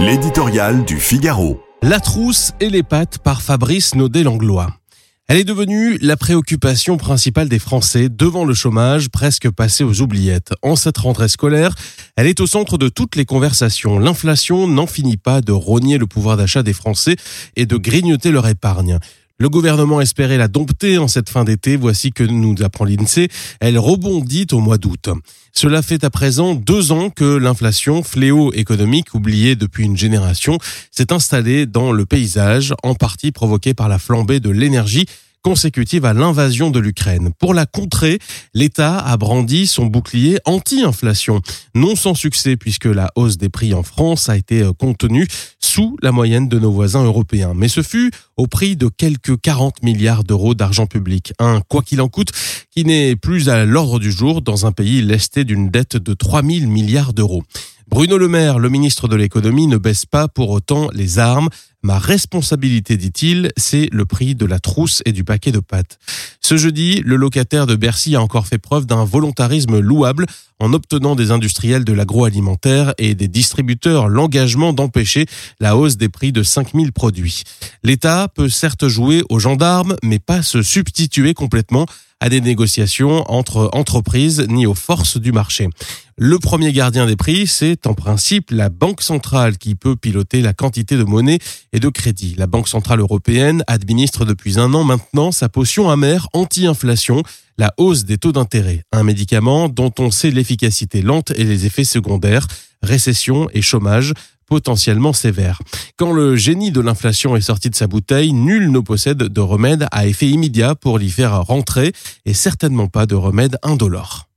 L'éditorial du Figaro. La trousse et les pattes par Fabrice Naudet-Langlois. Elle est devenue la préoccupation principale des Français devant le chômage presque passé aux oubliettes. En cette rentrée scolaire, elle est au centre de toutes les conversations. L'inflation n'en finit pas de rogner le pouvoir d'achat des Français et de grignoter leur épargne. Le gouvernement espérait la dompter en cette fin d'été. Voici que nous apprend l'INSEE. Elle rebondit au mois d'août. Cela fait à présent deux ans que l'inflation, fléau économique oublié depuis une génération, s'est installée dans le paysage, en partie provoquée par la flambée de l'énergie consécutive à l'invasion de l'Ukraine. Pour la contrer, l'État a brandi son bouclier anti-inflation. Non sans succès puisque la hausse des prix en France a été euh, contenue sous la moyenne de nos voisins européens. Mais ce fut au prix de quelques 40 milliards d'euros d'argent public. Un quoi qu'il en coûte qui n'est plus à l'ordre du jour dans un pays lesté d'une dette de 3 000 milliards d'euros. Bruno Le Maire, le ministre de l'économie, ne baisse pas pour autant les armes. Ma responsabilité, dit-il, c'est le prix de la trousse et du paquet de pâtes. Ce jeudi, le locataire de Bercy a encore fait preuve d'un volontarisme louable en obtenant des industriels de l'agroalimentaire et des distributeurs l'engagement d'empêcher la hausse des prix de 5000 produits. L'État peut certes jouer aux gendarmes, mais pas se substituer complètement à des négociations entre entreprises ni aux forces du marché. Le premier gardien des prix, c'est en principe la Banque centrale qui peut piloter la quantité de monnaie et de crédit. La Banque centrale européenne administre depuis un an maintenant sa potion amère anti-inflation, la hausse des taux d'intérêt, un médicament dont on sait l'efficacité lente et les effets secondaires, récession et chômage potentiellement sévères. Quand le génie de l'inflation est sorti de sa bouteille, nul ne possède de remède à effet immédiat pour l'y faire rentrer et certainement pas de remède indolore.